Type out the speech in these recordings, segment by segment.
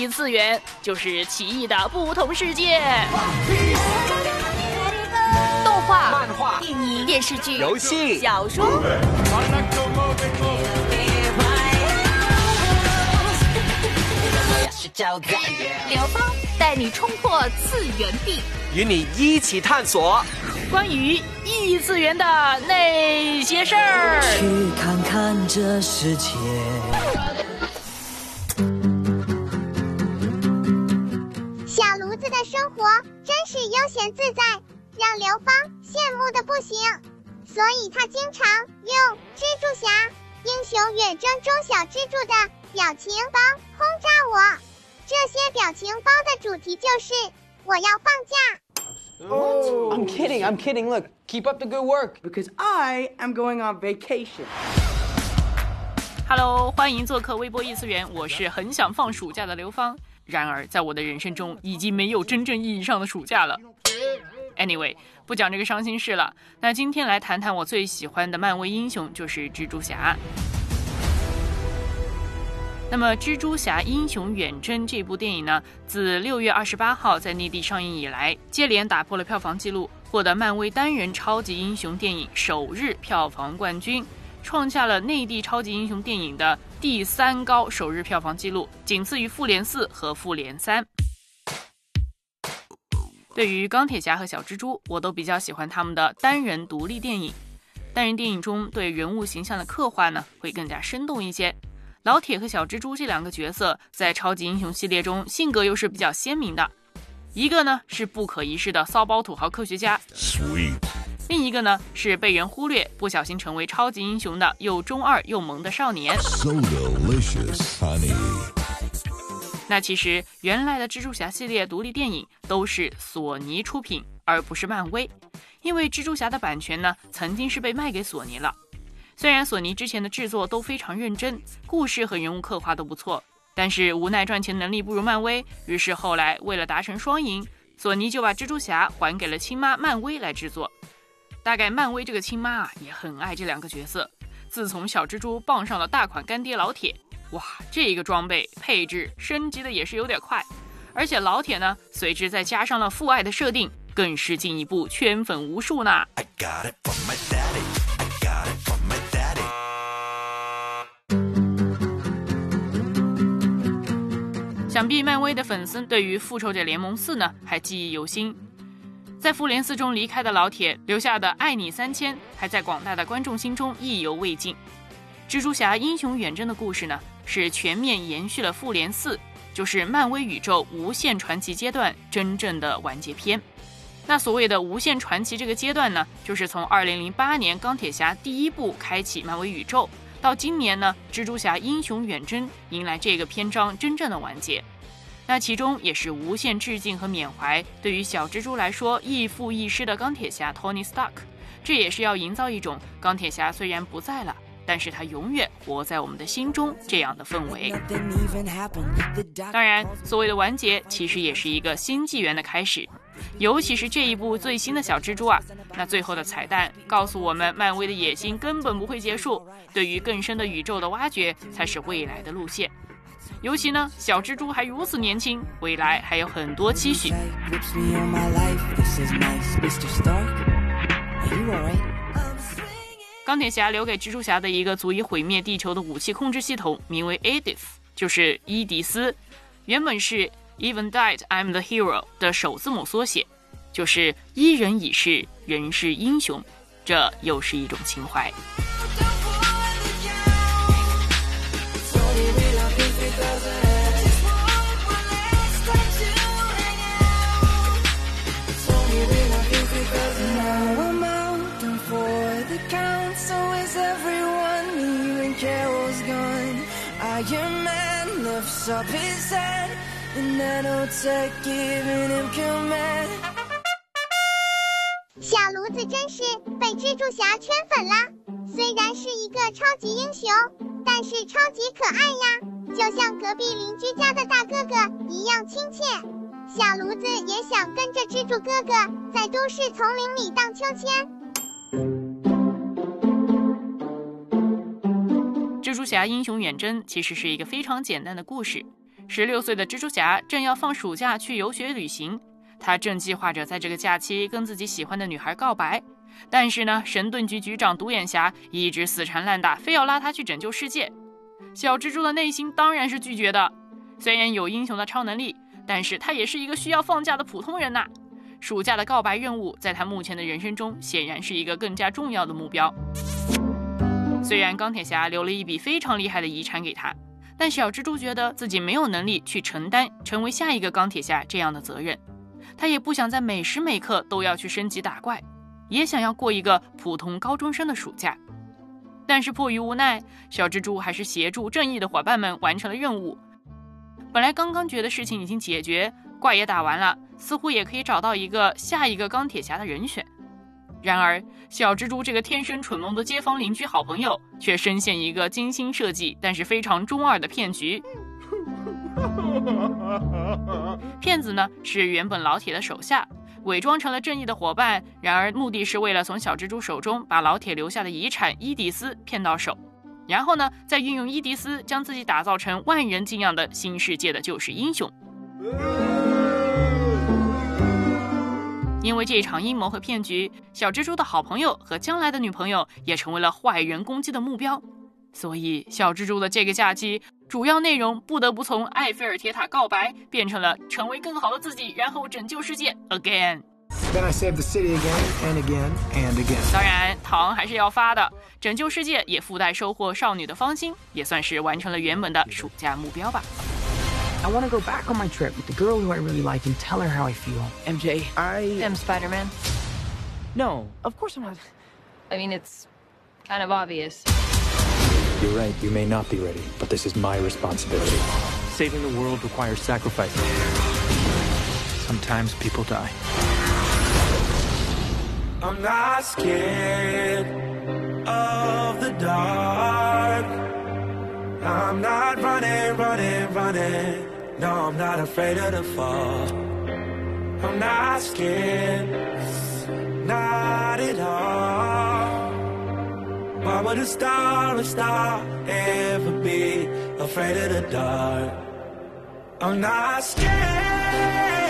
异次元，就是奇异的不同世界。动画、漫画、电影、电视剧、游戏、小说。刘芳带你冲破次元壁，与你一起探索关于异次元的那些事儿。去看看这世界。闲自在，让刘芳羡慕的不行。所以他经常用蜘蛛侠英雄远征中小蜘蛛的表情包轰炸我。这些表情包的主题就是我要放假。Oh, I'm kidding. I'm kidding. Look, keep up the good work. because I am going on vacation. Hello，欢迎做客微博异次元，我是很想放暑假的刘芳。然而，在我的人生中，已经没有真正意义上的暑假了。Anyway，不讲这个伤心事了。那今天来谈谈我最喜欢的漫威英雄，就是蜘蛛侠。那么，《蜘蛛侠：英雄远征》这部电影呢，自六月二十八号在内地上映以来，接连打破了票房纪录，获得漫威单人超级英雄电影首日票房冠军，创下了内地超级英雄电影的第三高首日票房纪录，仅次于《复联四》和《复联三》。对于钢铁侠和小蜘蛛，我都比较喜欢他们的单人独立电影。单人电影中对人物形象的刻画呢，会更加生动一些。老铁和小蜘蛛这两个角色在超级英雄系列中性格又是比较鲜明的，一个呢是不可一世的骚包土豪科学家，另一个呢是被人忽略、不小心成为超级英雄的又中二又萌的少年。So delicious, honey. 那其实原来的蜘蛛侠系列独立电影都是索尼出品，而不是漫威，因为蜘蛛侠的版权呢曾经是被卖给索尼了。虽然索尼之前的制作都非常认真，故事和人物刻画都不错，但是无奈赚钱能力不如漫威，于是后来为了达成双赢，索尼就把蜘蛛侠还给了亲妈漫威来制作。大概漫威这个亲妈啊也很爱这两个角色，自从小蜘蛛傍上了大款干爹老铁，哇，这个装备配置升级的也是有点快，而且老铁呢随之再加上了父爱的设定，更是进一步圈粉无数呢。I got it from my daddy. I got it from my daddy. 想必漫威的粉丝对于《复仇者联盟四》呢还记忆犹新。在复联四中离开的老铁留下的“爱你三千”，还在广大的观众心中意犹未尽。蜘蛛侠英雄远征的故事呢，是全面延续了复联四，就是漫威宇宙无限传奇阶段真正的完结篇。那所谓的无限传奇这个阶段呢，就是从2008年钢铁侠第一部开启漫威宇宙，到今年呢，蜘蛛侠英雄远征迎来这个篇章真正的完结。那其中也是无限致敬和缅怀对于小蜘蛛来说亦父亦师的钢铁侠 Tony Stark，这也是要营造一种钢铁侠虽然不在了，但是他永远活在我们的心中这样的氛围。当然，所谓的完结其实也是一个新纪元的开始，尤其是这一部最新的小蜘蛛啊，那最后的彩蛋告诉我们，漫威的野心根本不会结束，对于更深的宇宙的挖掘才是未来的路线。尤其呢，小蜘蛛还如此年轻，未来还有很多期许。钢铁侠留给蜘蛛侠的一个足以毁灭地球的武器控制系统，名为 Edith，就是伊迪丝，原本是 Even Died I'm the Hero 的首字母缩写，就是伊人已逝，人是英雄，这又是一种情怀。Iron Man lifts up his head. The nanotech giving him command. 小炉子真是被蜘蛛侠圈粉啦！虽然是一个超级英雄，但是超级可爱呀，就像隔壁邻居家的大哥哥一样亲切。小炉子也想跟着蜘蛛哥哥在都市丛林里荡秋千。蜘蛛侠英雄远征其实是一个非常简单的故事，十六岁的蜘蛛侠正要放暑假去游学旅行，他正计划着在这个假期跟自己喜欢的女孩告白。但是呢，神盾局局长独眼侠一直死缠烂打，非要拉他去拯救世界。小蜘蛛的内心当然是拒绝的。虽然有英雄的超能力，但是他也是一个需要放假的普通人呐。暑假的告白任务，在他目前的人生中，显然是一个更加重要的目标。虽然钢铁侠留了一笔非常厉害的遗产给他，但小蜘蛛觉得自己没有能力去承担成为下一个钢铁侠这样的责任。他也不想在每时每刻都要去升级打怪，也想要过一个普通高中生的暑假。但是迫于无奈，小蜘蛛还是协助正义的伙伴们完成了任务。本来刚刚觉得事情已经解决，怪也打完了。似乎也可以找到一个下一个钢铁侠的人选，然而小蜘蛛这个天生蠢萌的街坊邻居好朋友，却深陷一个精心设计但是非常中二的骗局。骗子呢是原本老铁的手下，伪装成了正义的伙伴，然而目的是为了从小蜘蛛手中把老铁留下的遗产伊迪丝骗到手，然后呢再运用伊迪丝将自己打造成万人敬仰的新世界的救世英雄。因为这场阴谋和骗局，小蜘蛛的好朋友和将来的女朋友也成为了坏人攻击的目标，所以小蜘蛛的这个假期主要内容不得不从埃菲尔铁塔告白变成了成为更好的自己，然后拯救世界 again。Then I save the city again and again and again。当然，糖还是要发的，拯救世界也附带收获少女的芳心，也算是完成了原本的暑假目标吧。I want to go back on my trip with the girl who I really like and tell her how I feel. MJ, I. am Spider Man. No, of course I'm not. I mean, it's kind of obvious. You're right, you may not be ready, but this is my responsibility. Saving the world requires sacrifice. Sometimes people die. I'm not scared of the dark. I'm not running, running, running. No, I'm not afraid of the fall. I'm not scared, not at all. Why would a star, a star, ever be afraid of the dark? I'm not scared.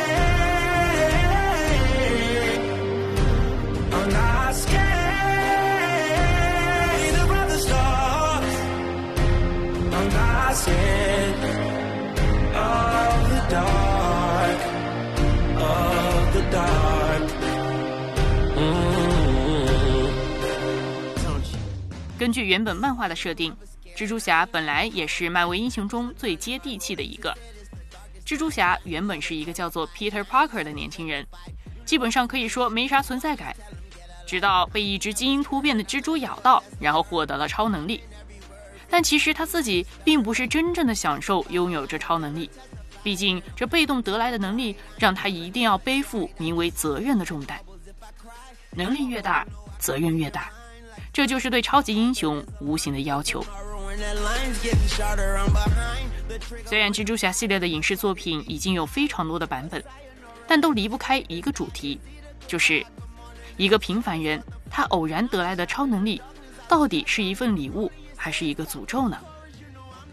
根据原本漫画的设定，蜘蛛侠本来也是漫威英雄中最接地气的一个。蜘蛛侠原本是一个叫做 Peter Parker 的年轻人，基本上可以说没啥存在感，直到被一只基因突变的蜘蛛咬到，然后获得了超能力。但其实他自己并不是真正的享受拥有这超能力，毕竟这被动得来的能力让他一定要背负名为责任的重担。能力越大，责任越大，这就是对超级英雄无形的要求。虽然蜘蛛侠系列的影视作品已经有非常多的版本，但都离不开一个主题，就是一个平凡人他偶然得来的超能力，到底是一份礼物还是一个诅咒呢？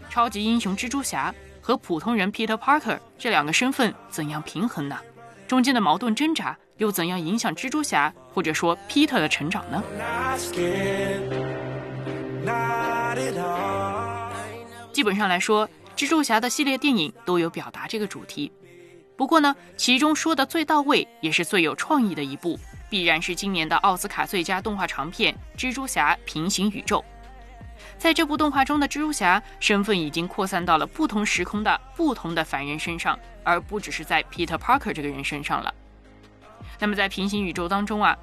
超级英雄蜘蛛侠和普通人 Peter Parker 这两个身份怎样平衡呢？中间的矛盾挣扎又怎样影响蜘蛛侠或者说 Peter 的成长呢？基本上来说，蜘蛛侠的系列电影都有表达这个主题。不过呢，其中说的最到位，也是最有创意的一部，必然是今年的奥斯卡最佳动画长片《蜘蛛侠：平行宇宙》。在这部动画中的蜘蛛侠身份已经扩散到了不同时空的不同的凡人身上，而不只是在 Peter Parker 这个人身上了。那么在平行宇宙当中啊，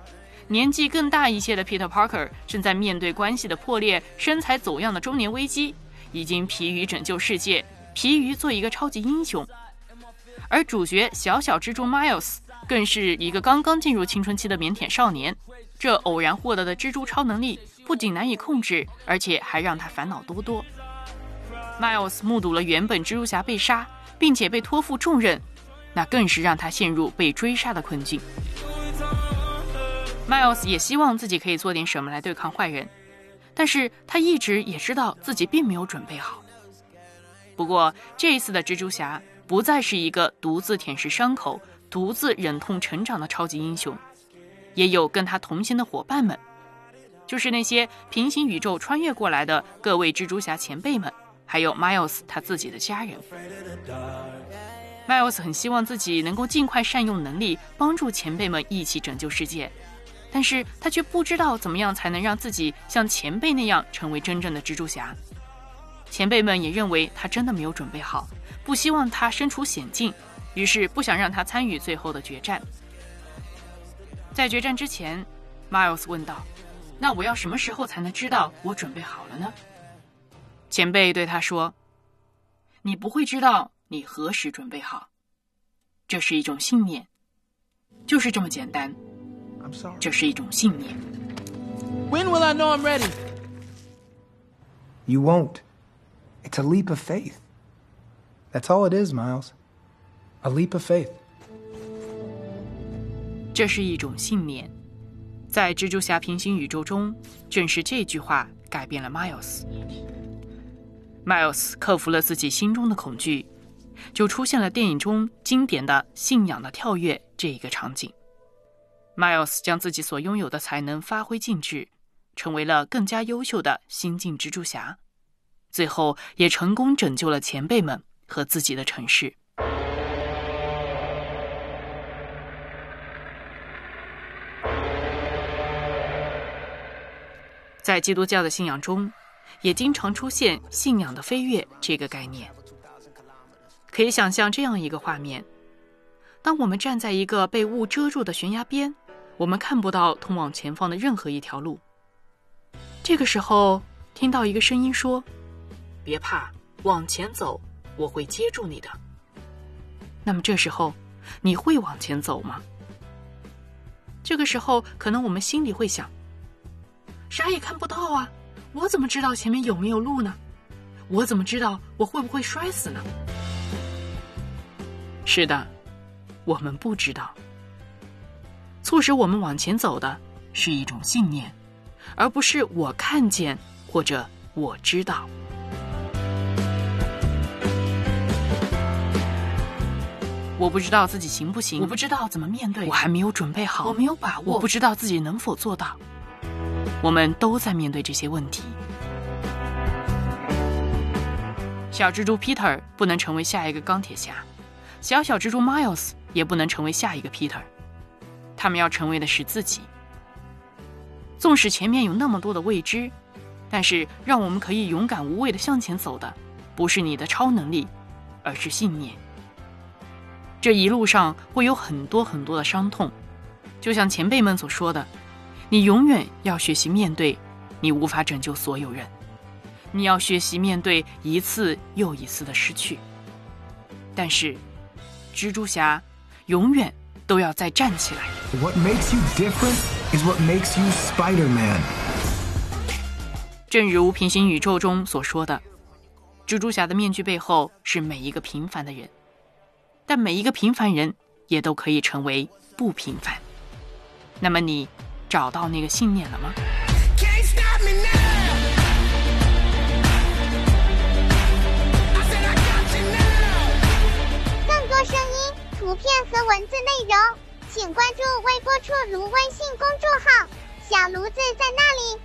年纪更大一些的 Peter Parker 正在面对关系的破裂、身材走样的中年危机，已经疲于拯救世界，疲于做一个超级英雄。而主角小小蜘蛛 Miles 更是一个刚刚进入青春期的腼腆少年，这偶然获得的蜘蛛超能力不仅难以控制，而且还让他烦恼多多。Miles 目睹了原本蜘蛛侠被杀，并且被托付重任，那更是让他陷入被追杀的困境。Miles 也希望自己可以做点什么来对抗坏人，但是他一直也知道自己并没有准备好。不过这一次的蜘蛛侠不再是一个独自舔舐伤口、独自忍痛成长的超级英雄，也有跟他同行的伙伴们，就是那些平行宇宙穿越过来的各位蜘蛛侠前辈们，还有 Miles 他自己的家人。Miles 很希望自己能够尽快善用能力，帮助前辈们一起拯救世界，但是他却不知道怎么样才能让自己像前辈那样成为真正的蜘蛛侠。前辈们也认为他真的没有准备好，不希望他身处险境，于是不想让他参与最后的决战。在决战之前，Miles 问道：“那我要什么时候才能知道我准备好了呢？”前辈对他说：“你不会知道。”你何时准备好？这是一种信念，就是这么简单。这是一种信念。When will I know I'm ready? You won't. It's a leap of faith. That's all it is, Miles. A leap of faith. 这是一种信念，在蜘蛛侠平行宇宙中，正是这句话改变了 Miles。Miles 克服了自己心中的恐惧。就出现了电影中经典的信仰的跳跃这一个场景。Miles 将自己所拥有的才能发挥尽致，成为了更加优秀的新晋蜘蛛侠，最后也成功拯救了前辈们和自己的城市。在基督教的信仰中，也经常出现“信仰的飞跃”这个概念。可以想象这样一个画面：当我们站在一个被雾遮住的悬崖边，我们看不到通往前方的任何一条路。这个时候，听到一个声音说：“别怕，往前走，我会接住你的。”那么这时候，你会往前走吗？这个时候，可能我们心里会想：“啥也看不到啊，我怎么知道前面有没有路呢？我怎么知道我会不会摔死呢？”是的，我们不知道。促使我们往前走的是一种信念，而不是我看见或者我知道。我不知道自己行不行，我不知道怎么面对，我还没有准备好，我没有把握，我不知道自己能否做到。我们都在面对这些问题。小蜘蛛 Peter 不能成为下一个钢铁侠。小小蜘蛛 Miles 也不能成为下一个 Peter，他们要成为的是自己。纵使前面有那么多的未知，但是让我们可以勇敢无畏的向前走的，不是你的超能力，而是信念。这一路上会有很多很多的伤痛，就像前辈们所说的，你永远要学习面对，你无法拯救所有人，你要学习面对一次又一次的失去，但是。蜘蛛侠永远都要再站起来。What makes you different is what makes you Spider-Man。正如平行宇宙中所说的，蜘蛛侠的面具背后是每一个平凡的人，但每一个平凡人也都可以成为不平凡。那么你找到那个信念了吗？图片和文字内容，请关注微波出炉微信公众号，小炉子在那里。